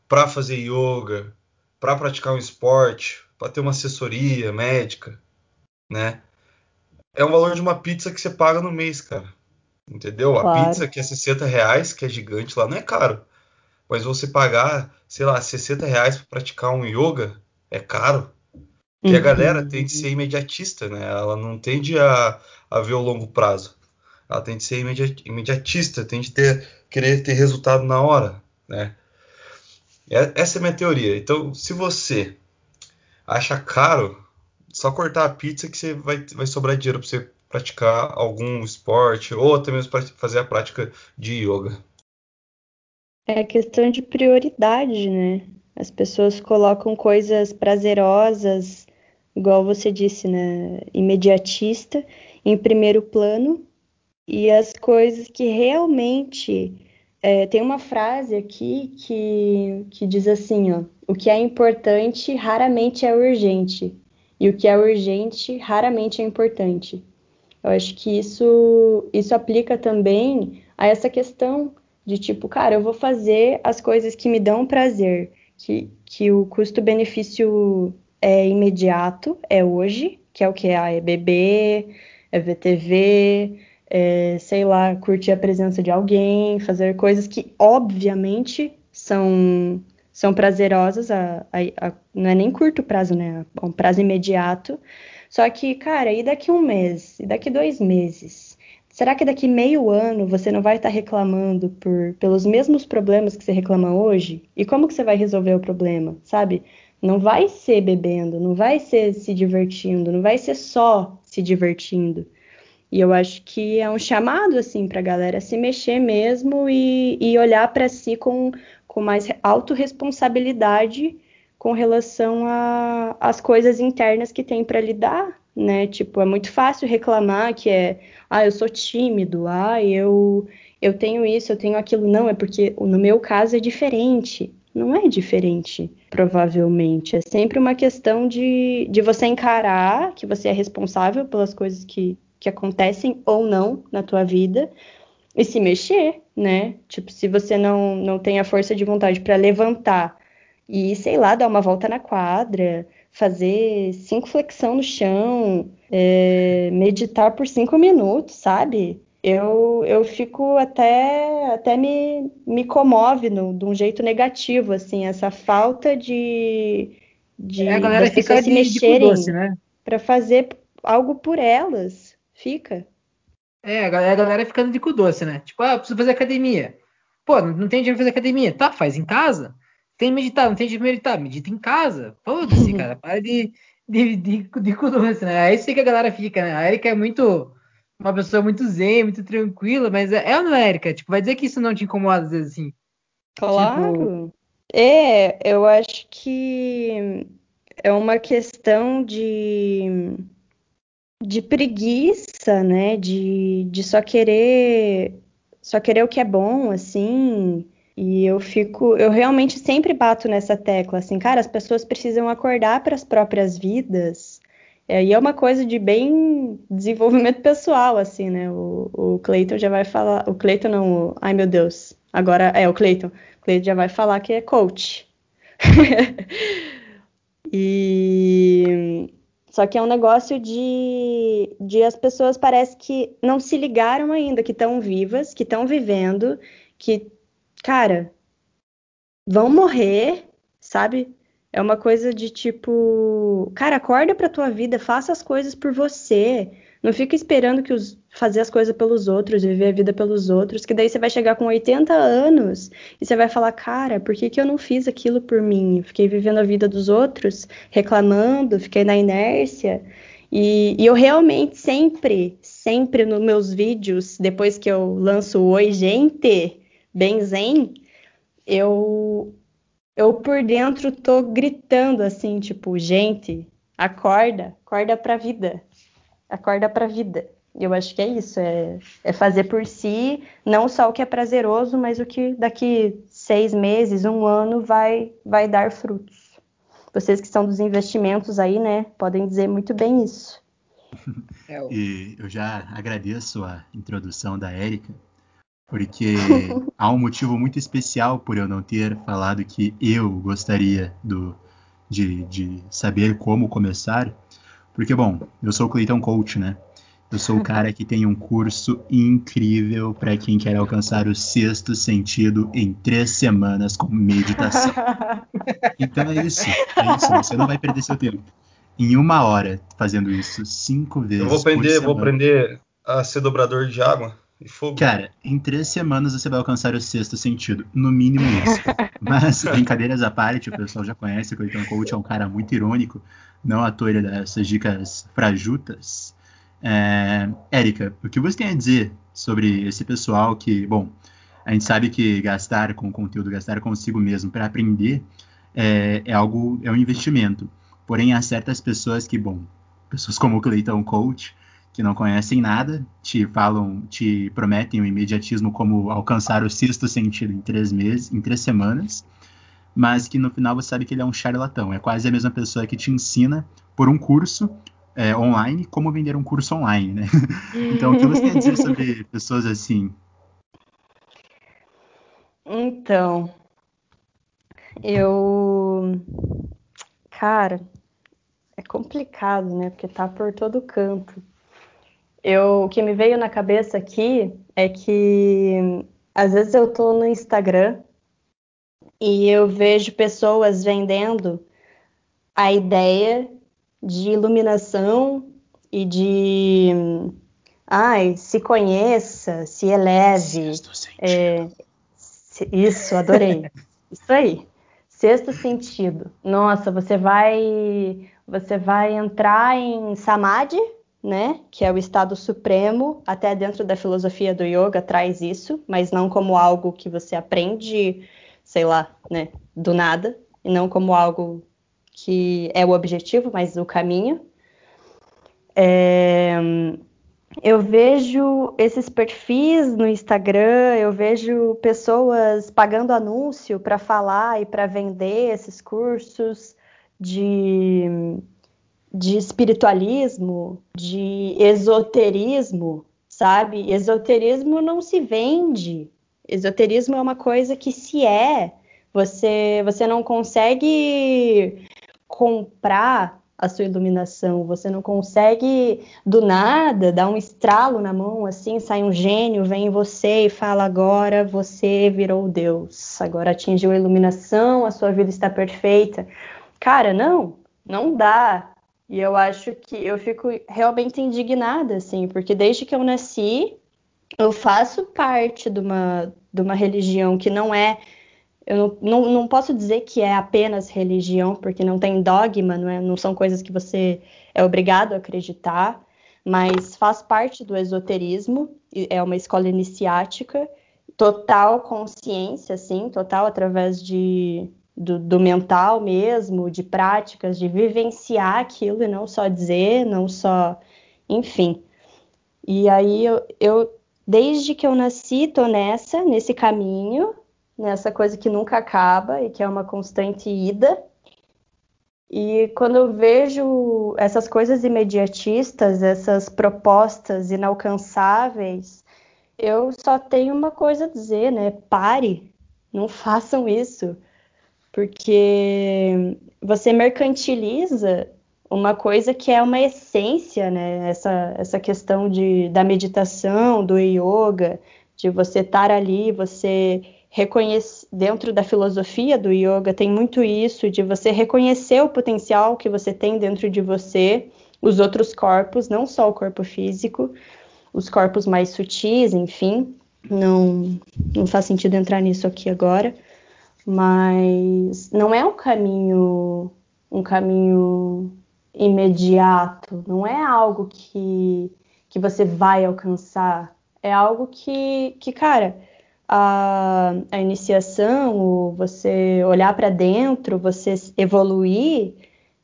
para fazer yoga, para praticar um esporte, para ter uma assessoria médica, né? é o valor de uma pizza que você paga no mês, cara. Entendeu? Claro. A pizza que é 60 reais, que é gigante lá, não é caro. Mas você pagar, sei lá, 60 reais para praticar um yoga é caro. E a uhum. galera tem que ser imediatista, né? Ela não tende a, a ver o longo prazo. Ela tem que ser imediatista, tem que ter, querer ter resultado na hora, né? Essa é a minha teoria. Então, se você acha caro só cortar a pizza que você vai, vai sobrar dinheiro para você praticar algum esporte ou até mesmo para fazer a prática de yoga. É questão de prioridade, né? As pessoas colocam coisas prazerosas, igual você disse, né? Imediatista, em primeiro plano, e as coisas que realmente. É, tem uma frase aqui que, que diz assim: ó, o que é importante raramente é urgente, e o que é urgente raramente é importante. Eu acho que isso, isso aplica também a essa questão de tipo, cara, eu vou fazer as coisas que me dão prazer, que, que o custo-benefício é imediato, é hoje, que é o que? Ah, é beber, é ver TV, é, sei lá, curtir a presença de alguém, fazer coisas que, obviamente, são, são prazerosas, a, a, a, não é nem curto prazo, né? É um prazo imediato. Só que, cara, e daqui um mês? E daqui dois meses? Será que daqui meio ano você não vai estar reclamando por, pelos mesmos problemas que você reclama hoje? E como que você vai resolver o problema, sabe? Não vai ser bebendo, não vai ser se divertindo, não vai ser só se divertindo. E eu acho que é um chamado assim para a galera se mexer mesmo e, e olhar para si com, com mais autorresponsabilidade com relação às coisas internas que tem para lidar, né? Tipo, é muito fácil reclamar que é, ah, eu sou tímido, ah, eu eu tenho isso, eu tenho aquilo. Não, é porque no meu caso é diferente. Não é diferente, provavelmente. É sempre uma questão de, de você encarar que você é responsável pelas coisas que, que acontecem ou não na tua vida e se mexer, né? Tipo, se você não, não tem a força de vontade para levantar e, sei lá, dar uma volta na quadra, fazer cinco flexão no chão, é, meditar por cinco minutos, sabe? Eu, eu fico até, até me, me comove no, de um jeito negativo, assim, essa falta de, de é, a galera pessoas se mexerem né? para fazer algo por elas. Fica. É, a galera, a galera ficando de cu doce, né? Tipo, ah, preciso fazer academia. Pô, não tem dinheiro pra fazer academia. Tá, faz em casa. Tem meditar, não tem de meditar, medita em casa. Foda-se, cara. Para de, de, de, de doce, né? É isso que a galera fica, né? A Erika é muito. Uma pessoa muito zen, muito tranquila, mas é, é ou não é, Erika? Tipo, vai dizer que isso não te incomoda às vezes assim? Claro. Tipo... É, eu acho que é uma questão de, de preguiça, né? De, de só querer só querer o que é bom, assim. E eu fico, eu realmente sempre bato nessa tecla, assim, cara, as pessoas precisam acordar para as próprias vidas. É, e é uma coisa de bem desenvolvimento pessoal, assim, né? O, o Cleiton já vai falar, o Cleiton não, ai meu Deus, agora é o Cleiton. O Cleiton já vai falar que é coach. e só que é um negócio de, de as pessoas parece que não se ligaram ainda, que estão vivas, que estão vivendo, que cara, vão morrer, sabe? É uma coisa de tipo, cara, acorda pra tua vida, faça as coisas por você. Não fica esperando que os fazer as coisas pelos outros, viver a vida pelos outros, que daí você vai chegar com 80 anos e você vai falar, cara, por que, que eu não fiz aquilo por mim? fiquei vivendo a vida dos outros, reclamando, fiquei na inércia. E, e, eu realmente sempre, sempre nos meus vídeos, depois que eu lanço Oi, gente, bem zen, eu eu por dentro tô gritando assim, tipo, gente, acorda, acorda pra vida. Acorda pra vida. Eu acho que é isso, é, é fazer por si, não só o que é prazeroso, mas o que daqui seis meses, um ano vai, vai dar frutos. Vocês que são dos investimentos aí, né, podem dizer muito bem isso. e eu já agradeço a introdução da Érica, porque há um motivo muito especial por eu não ter falado que eu gostaria do, de, de saber como começar. Porque, bom, eu sou o Cleiton Coach, né? Eu sou o cara que tem um curso incrível para quem quer alcançar o sexto sentido em três semanas com meditação. Então é isso, é isso. Você não vai perder seu tempo. Em uma hora fazendo isso cinco vezes. Eu vou aprender, vou aprender a ser dobrador de água. Fogo. Cara, em três semanas você vai alcançar o sexto sentido. No mínimo isso. Mas, brincadeiras à parte, o pessoal já conhece que o Clayton Coach é um cara muito irônico. Não à toa ele dá essas dicas frajutas. É, Érica, o que você tem a dizer sobre esse pessoal que, bom, a gente sabe que gastar com conteúdo, gastar consigo mesmo para aprender é, é, algo, é um investimento. Porém, há certas pessoas que, bom, pessoas como o Clayton Coach, que não conhecem nada, te falam, te prometem o imediatismo como alcançar o sexto sentido em três meses, em três semanas, mas que no final você sabe que ele é um charlatão. É quase a mesma pessoa que te ensina por um curso é, online como vender um curso online, né? então, o que você tem a dizer sobre pessoas assim? Então, eu. Cara, é complicado, né? Porque tá por todo canto. Eu, o que me veio na cabeça aqui é que às vezes eu tô no Instagram e eu vejo pessoas vendendo a ideia de iluminação e de ai, se conheça, se eleve. É, isso, adorei. isso aí. Sexto sentido. Nossa, você vai você vai entrar em samadhi, né, que é o estado supremo, até dentro da filosofia do yoga traz isso, mas não como algo que você aprende, sei lá, né, do nada, e não como algo que é o objetivo, mas o caminho. É, eu vejo esses perfis no Instagram, eu vejo pessoas pagando anúncio para falar e para vender esses cursos de, de espiritualismo, de esoterismo, sabe? Esoterismo não se vende. Esoterismo é uma coisa que se é. Você, você não consegue comprar a sua iluminação. Você não consegue do nada dar um estralo na mão, assim, sai um gênio, vem em você e fala: agora você virou Deus, agora atingiu a iluminação, a sua vida está perfeita. Cara, não, não dá. E eu acho que eu fico realmente indignada, assim, porque desde que eu nasci, eu faço parte de uma, de uma religião que não é eu não, não, não, posso dizer que é apenas religião, porque não tem dogma, não, é, não são coisas que você é obrigado a acreditar, mas faz parte do esoterismo, é uma escola iniciática, total consciência, sim, total através de, do, do, mental mesmo, de práticas, de vivenciar aquilo e não só dizer, não só, enfim. E aí eu, eu desde que eu nasci, tô nessa, nesse caminho, nessa coisa que nunca acaba e que é uma constante ida. E quando eu vejo essas coisas imediatistas, essas propostas inalcançáveis, eu só tenho uma coisa a dizer, né? Pare, não façam isso, porque você mercantiliza uma coisa que é uma essência, né? Essa, essa questão de, da meditação, do yoga, de você estar ali, você reconhecer dentro da filosofia do yoga tem muito isso de você reconhecer o potencial que você tem dentro de você, os outros corpos, não só o corpo físico, os corpos mais sutis, enfim. Não, não faz sentido entrar nisso aqui agora, mas não é um caminho um caminho imediato, não é algo que, que você vai alcançar, é algo que, que cara, a, a iniciação, você olhar para dentro, você evoluir,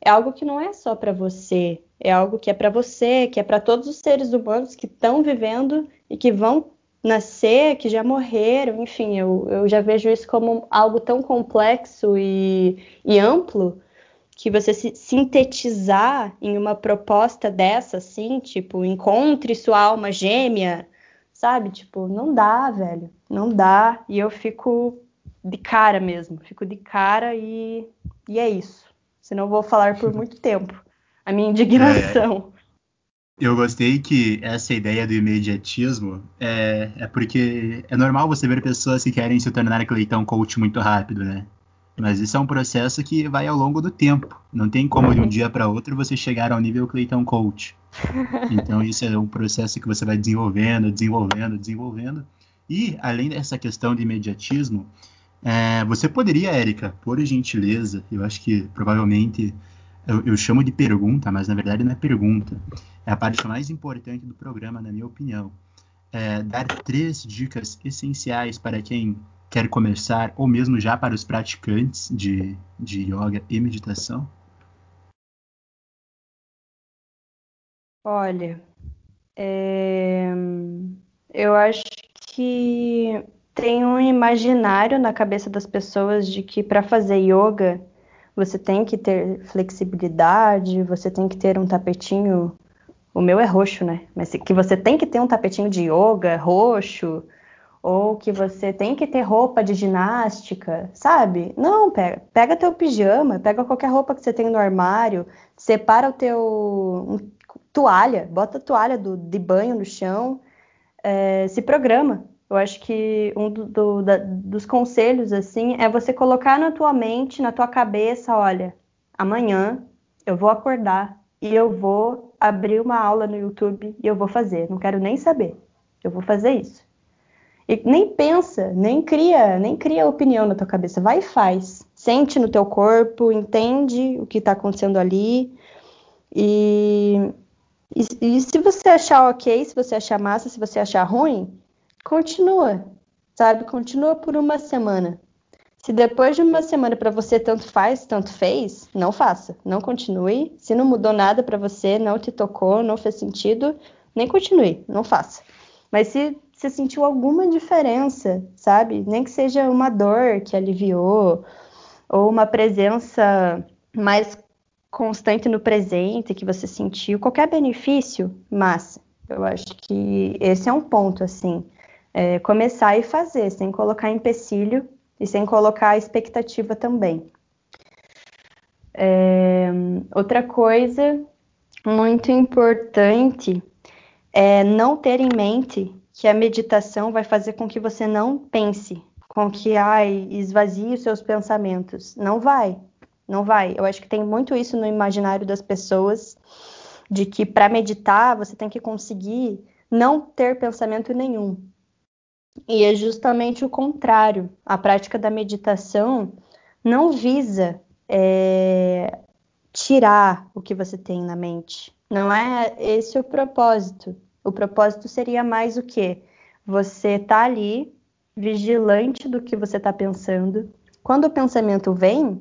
é algo que não é só para você, é algo que é para você, que é para todos os seres humanos que estão vivendo e que vão nascer, que já morreram, enfim, eu, eu já vejo isso como algo tão complexo e, e amplo que você se sintetizar em uma proposta dessa, assim, tipo, encontre sua alma gêmea, sabe? Tipo, não dá, velho. Não dá. E eu fico de cara mesmo. Fico de cara e, e é isso. Senão vou falar por muito tempo. A minha indignação. Eu gostei que essa ideia do imediatismo é, é porque é normal você ver pessoas que querem se tornar Cleiton coach muito rápido, né? Mas isso é um processo que vai ao longo do tempo. Não tem como de um dia para outro você chegar ao nível Cleiton coach. Então isso é um processo que você vai desenvolvendo, desenvolvendo, desenvolvendo. E além dessa questão de imediatismo, é, você poderia, Érica, por gentileza, eu acho que provavelmente eu, eu, chamo de pergunta, mas na verdade não é pergunta. É a parte mais importante do programa, na minha opinião. É, dar três dicas essenciais para quem quer começar, ou mesmo já para os praticantes de, de yoga e meditação? Olha, é... eu acho que tem um imaginário na cabeça das pessoas de que para fazer yoga você tem que ter flexibilidade, você tem que ter um tapetinho. O meu é roxo, né? Mas que você tem que ter um tapetinho de yoga roxo, ou que você tem que ter roupa de ginástica, sabe? Não, pega, pega teu pijama, pega qualquer roupa que você tem no armário, separa o teu um, toalha, bota a toalha do, de banho no chão, é, se programa. Eu acho que um do, do, da, dos conselhos assim é você colocar na tua mente, na tua cabeça, olha, amanhã eu vou acordar e eu vou abrir uma aula no YouTube e eu vou fazer. Não quero nem saber. Eu vou fazer isso. E nem pensa, nem cria, nem cria opinião na tua cabeça. Vai e faz. Sente no teu corpo, entende o que está acontecendo ali. E, e, e se você achar ok, se você achar massa, se você achar ruim, continua, sabe? Continua por uma semana. Se depois de uma semana para você tanto faz, tanto fez, não faça, não continue. Se não mudou nada para você, não te tocou, não fez sentido, nem continue, não faça. Mas se você sentiu alguma diferença, sabe? Nem que seja uma dor que aliviou ou uma presença mais constante no presente que você sentiu, qualquer benefício, massa. Eu acho que esse é um ponto assim é, começar e fazer, sem colocar empecilho e sem colocar expectativa também. É, outra coisa muito importante é não ter em mente que a meditação vai fazer com que você não pense, com que ai, esvazie os seus pensamentos. Não vai, não vai. Eu acho que tem muito isso no imaginário das pessoas, de que para meditar você tem que conseguir não ter pensamento nenhum. E é justamente o contrário. A prática da meditação não visa é, tirar o que você tem na mente. Não é esse o propósito. O propósito seria mais o quê? Você tá ali, vigilante do que você está pensando. Quando o pensamento vem,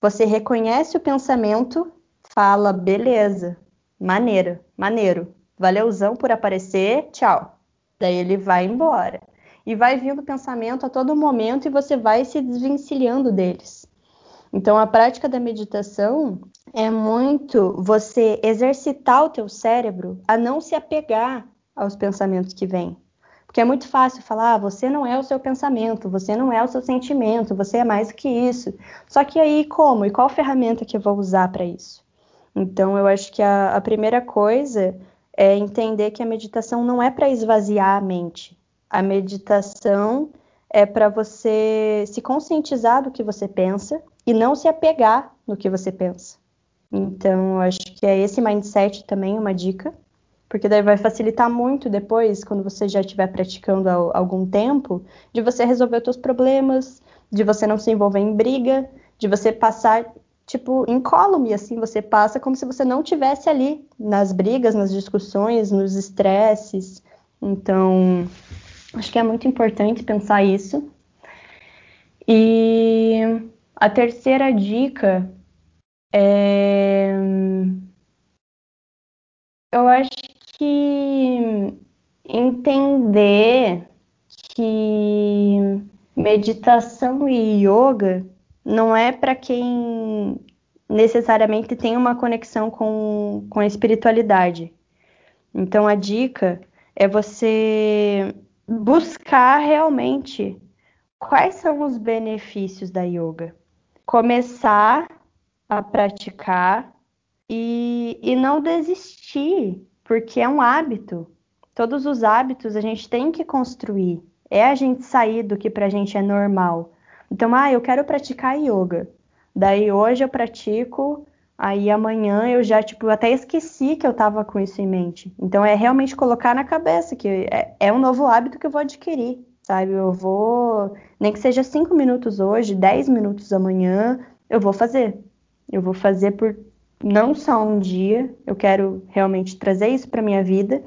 você reconhece o pensamento, fala, beleza, maneira, maneiro, valeuzão por aparecer, tchau. Daí ele vai embora e vai vindo pensamento a todo momento e você vai se desvencilhando deles. Então a prática da meditação é muito você exercitar o teu cérebro a não se apegar aos pensamentos que vêm. Porque é muito fácil falar, ah, você não é o seu pensamento, você não é o seu sentimento, você é mais do que isso. Só que aí como? E qual ferramenta que eu vou usar para isso? Então eu acho que a, a primeira coisa é entender que a meditação não é para esvaziar a mente, a meditação é para você se conscientizar do que você pensa e não se apegar no que você pensa. Então, acho que é esse mindset também uma dica, porque daí vai facilitar muito depois, quando você já estiver praticando há algum tempo, de você resolver os seus problemas, de você não se envolver em briga, de você passar tipo incólume, assim, você passa como se você não tivesse ali nas brigas, nas discussões, nos estresses. Então, Acho que é muito importante pensar isso. E a terceira dica é. Eu acho que entender que meditação e yoga não é para quem necessariamente tem uma conexão com, com a espiritualidade. Então a dica é você buscar realmente quais são os benefícios da yoga. Começar a praticar e, e não desistir, porque é um hábito. Todos os hábitos a gente tem que construir. É a gente sair do que pra gente é normal. Então, ah, eu quero praticar yoga. Daí hoje eu pratico Aí amanhã eu já, tipo, até esqueci que eu tava com isso em mente. Então é realmente colocar na cabeça que é, é um novo hábito que eu vou adquirir, sabe? Eu vou, nem que seja cinco minutos hoje, dez minutos amanhã, eu vou fazer. Eu vou fazer por não só um dia, eu quero realmente trazer isso para minha vida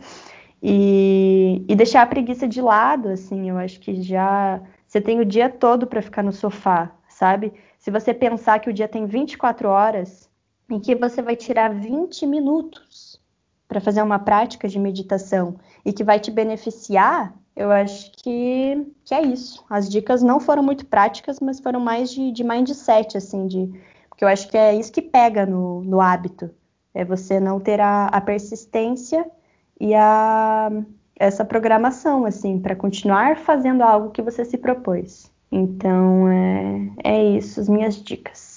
e, e deixar a preguiça de lado, assim. Eu acho que já você tem o dia todo para ficar no sofá, sabe? Se você pensar que o dia tem 24 horas, em que você vai tirar 20 minutos para fazer uma prática de meditação e que vai te beneficiar, eu acho que, que é isso. As dicas não foram muito práticas, mas foram mais de, de mindset, assim, de, porque eu acho que é isso que pega no, no hábito. É você não ter a, a persistência e a, essa programação, assim, para continuar fazendo algo que você se propôs. Então, é, é isso, as minhas dicas.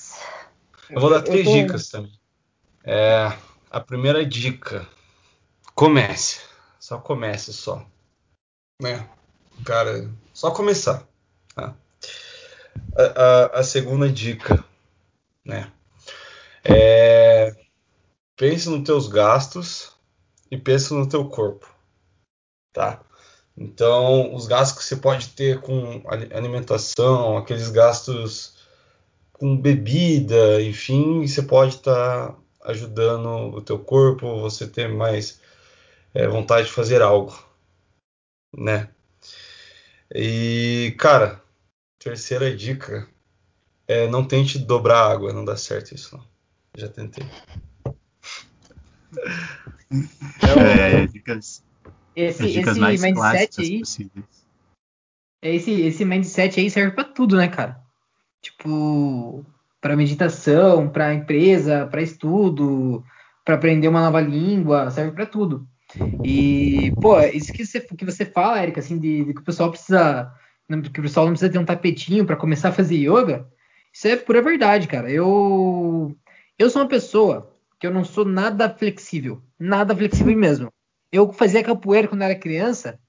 Eu vou dar três tô... dicas também. É, a primeira dica: comece. Só comece só. Né? Cara, só começar. Tá? A, a, a, segunda dica, né? É, pense nos teus gastos e pense no teu corpo, tá? Então, os gastos que você pode ter com alimentação, aqueles gastos com bebida, enfim, você pode estar tá ajudando o teu corpo, você ter mais é, vontade de fazer algo, né? E, cara, terceira dica é não tente dobrar a água, não dá certo isso, não. Já tentei. É, dicas, esse, dicas esse mais mindset aí. Possíveis. Esse, esse mindset aí serve para tudo, né, cara? Tipo, para meditação, para empresa, para estudo, para aprender uma nova língua, serve para tudo. E, pô, isso que você, que você fala, Erika, assim, de, de que o pessoal precisa. Que o pessoal não precisa ter um tapetinho para começar a fazer yoga, isso é pura verdade, cara. Eu, eu sou uma pessoa que eu não sou nada flexível. Nada flexível mesmo. Eu fazia capoeira quando era criança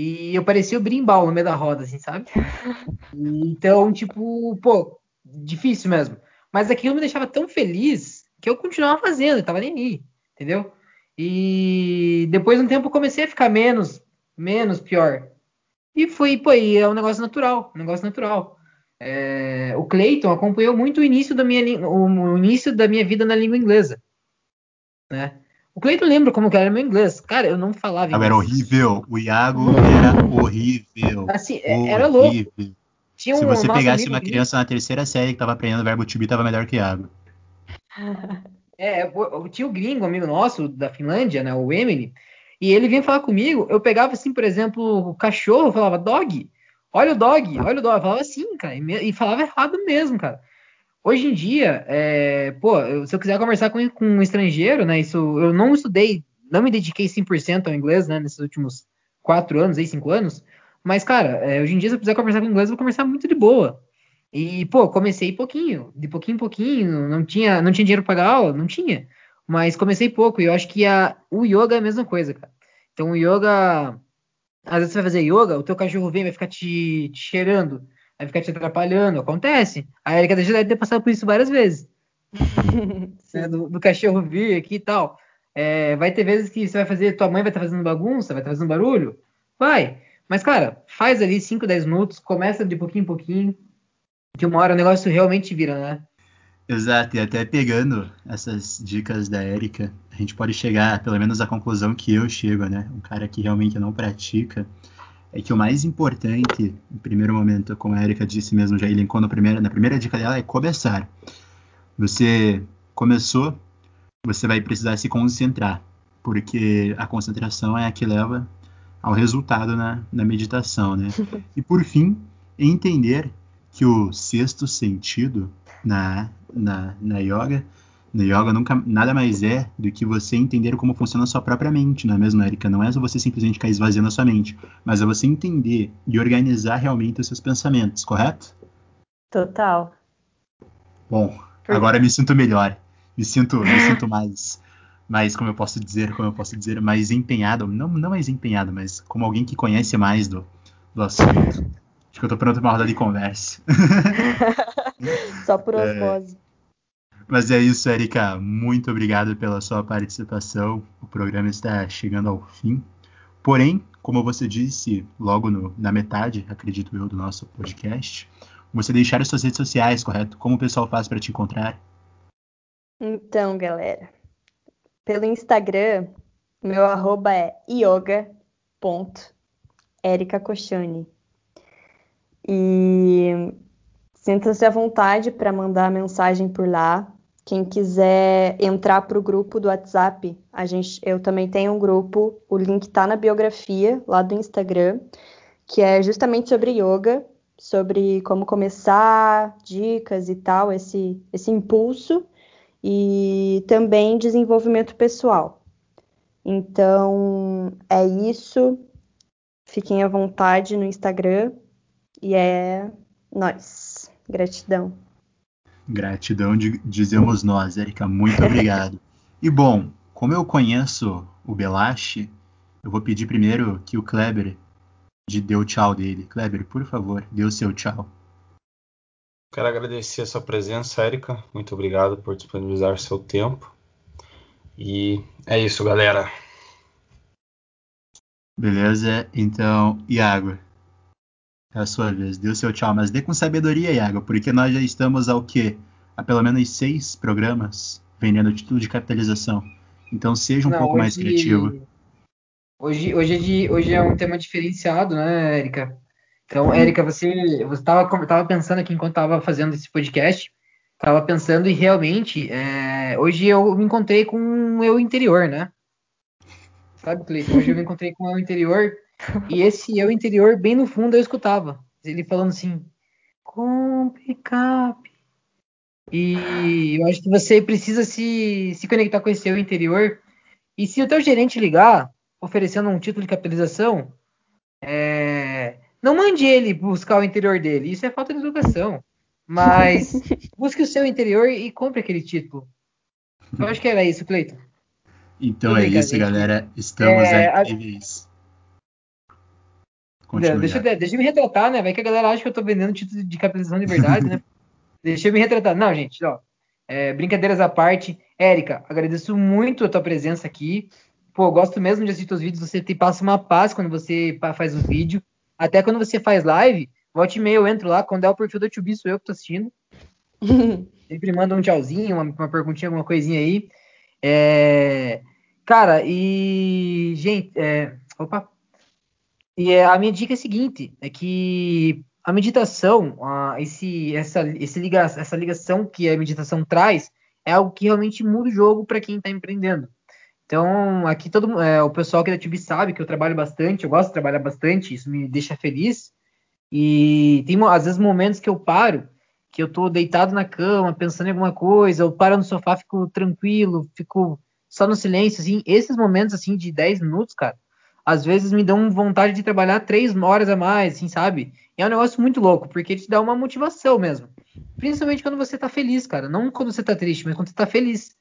e eu parecia o brimbal no meio da roda, assim, sabe? Então, tipo, pô, difícil mesmo. Mas aquilo me deixava tão feliz que eu continuava fazendo, eu tava nem aí, entendeu? E depois de um tempo eu comecei a ficar menos, menos pior. E foi, pô, e é um negócio natural, um negócio natural. É, o Clayton acompanhou muito o início da minha o, início da minha vida na língua inglesa, né? O Cleiton lembra como que era meu inglês. Cara, eu não falava inglês. Era horrível. O Iago era horrível. Assim, horrível. É, era louco. Tinha um, Se você pegasse uma criança na terceira série que tava aprendendo o verbo to be, tava melhor que o Iago. É, tinha o gringo, amigo nosso da Finlândia, né, o Emily, e ele vinha falar comigo, eu pegava assim, por exemplo, o cachorro, eu falava dog, olha o dog, olha o dog, eu falava assim, cara, e, falava errado mesmo, cara. Hoje em dia, é, pô, se eu quiser conversar com, com, um estrangeiro, né, isso, eu não estudei, não me dediquei 100% ao inglês, né, nesses últimos quatro anos, aí, cinco anos, mas, cara, é, hoje em dia, se eu quiser conversar com inglês, eu vou conversar muito de boa. E, pô, comecei pouquinho, de pouquinho em pouquinho, não tinha, não tinha dinheiro para pagar aula, não tinha. Mas comecei pouco, e eu acho que a, o yoga é a mesma coisa, cara. Então, o yoga, às vezes você vai fazer yoga, o teu cachorro vem, vai ficar te, te cheirando, vai ficar te atrapalhando, acontece. A Erika já deve ter passado por isso várias vezes. né, do, do, cachorro vir aqui e tal. É, vai ter vezes que você vai fazer, tua mãe vai estar tá fazendo bagunça, vai estar tá fazendo barulho. Vai. Mas, cara, faz ali 5, 10 minutos, começa de pouquinho em pouquinho, que uma hora o negócio realmente vira, né? Exato, e até pegando essas dicas da Érica, a gente pode chegar, pelo menos, à conclusão que eu chego, né? Um cara que realmente não pratica, é que o mais importante, no primeiro momento, como a Érica disse mesmo, já elencou na primeira, na primeira dica dela, é começar. Você começou, você vai precisar se concentrar, porque a concentração é a que leva ao resultado na, na meditação, né? E por fim, entender que o sexto sentido na, na, na yoga, na yoga nunca nada mais é do que você entender como funciona a sua própria mente, não é mesmo, Erika? Não é só você simplesmente ficar esvaziando a sua mente, mas é você entender e organizar realmente os seus pensamentos, correto? Total. Bom, agora me sinto melhor. Me sinto, me sinto mais mais, como eu posso dizer, como eu posso dizer, mais empenhado, não, não mais empenhado, mas como alguém que conhece mais do, do assunto. Acho que eu tô pronto pra uma roda de conversa. Só por é. osmose. É, Mas é isso, Erika. Muito obrigado pela sua participação. O programa está chegando ao fim. Porém, como você disse logo no, na metade, acredito eu, do nosso podcast, você deixar as suas redes sociais, correto? Como o pessoal faz para te encontrar? Então, galera, pelo Instagram, meu arroba é yoga.ericacochani. E sinta-se à vontade para mandar mensagem por lá. Quem quiser entrar para o grupo do WhatsApp, a gente, eu também tenho um grupo, o link está na biografia lá do Instagram, que é justamente sobre yoga, sobre como começar, dicas e tal, esse, esse impulso, e também desenvolvimento pessoal. Então, é isso. Fiquem à vontade no Instagram e é nós. Gratidão. Gratidão, dizemos nós, Erika. Muito obrigado. e bom, como eu conheço o Belache, eu vou pedir primeiro que o Kleber de dê o tchau dele. Kleber, por favor, dê o seu tchau. Quero agradecer a sua presença, Erika. Muito obrigado por disponibilizar seu tempo. E é isso, galera. Beleza? Então, Iago, é a sua vez. Dê o seu tchau, mas dê com sabedoria, Iago, porque nós já estamos ao quê? Há pelo menos seis programas vendendo título de capitalização. Então seja um Não, pouco hoje, mais criativo. Hoje, hoje, é de, hoje é um tema diferenciado, né, Érica? Então, Érica, você estava pensando aqui enquanto estava fazendo esse podcast, estava pensando e realmente, é, hoje eu me encontrei com o meu interior, né? Sabe, Cleiton? Hoje eu me encontrei com o meu interior e esse eu interior, bem no fundo, eu escutava. Ele falando assim, compre cap. E eu acho que você precisa se, se conectar com esse eu interior. E se o teu gerente ligar, oferecendo um título de capitalização, é... não mande ele buscar o interior dele. Isso é falta de educação. Mas busque o seu interior e compre aquele título. Eu acho que era isso, Cleiton. Então Tudo é isso, galera. Estamos é, aqui. A... Deixa, deixa eu me retratar, né? Vai que a galera acha que eu tô vendendo título de capitalização de verdade, né? deixa eu me retratar. Não, gente, ó. É, brincadeiras à parte. Érica, agradeço muito a tua presença aqui. Pô, gosto mesmo de assistir os vídeos. Você te passa uma paz quando você faz o vídeo. Até quando você faz live, volte e meia eu entro lá. Quando é o perfil da Tubi, sou eu que tô assistindo. Sempre manda um tchauzinho, uma, uma perguntinha, alguma coisinha aí. É... Cara, e. Gente, é... opa, e é, a minha dica é a seguinte: é que a meditação, a, esse, essa, esse liga, essa ligação que a meditação traz, é algo que realmente muda o jogo para quem está empreendendo. Então, aqui todo é, o pessoal aqui da TV sabe que eu trabalho bastante, eu gosto de trabalhar bastante, isso me deixa feliz. E tem às vezes momentos que eu paro, que eu estou deitado na cama, pensando em alguma coisa, eu paro no sofá, fico tranquilo, fico só no silêncio, assim. Esses momentos, assim, de 10 minutos, cara, às vezes me dão vontade de trabalhar três horas a mais, assim, sabe? E é um negócio muito louco, porque te dá uma motivação mesmo. Principalmente quando você tá feliz, cara. Não quando você tá triste, mas quando você tá feliz.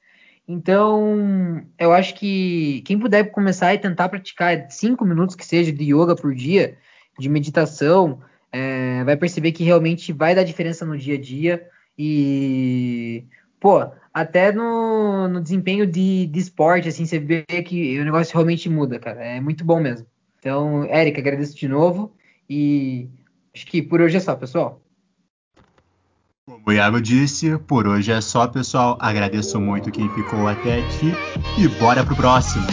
Então, eu acho que quem puder começar e tentar praticar cinco minutos que seja de yoga por dia, de meditação, é, vai perceber que realmente vai dar diferença no dia a dia. E, pô, até no, no desempenho de, de esporte, assim, você vê que o negócio realmente muda, cara. É muito bom mesmo. Então, Érica, agradeço de novo e acho que por hoje é só, pessoal. Como o Iago disse, por hoje é só, pessoal. Agradeço muito quem ficou até aqui e bora pro próximo.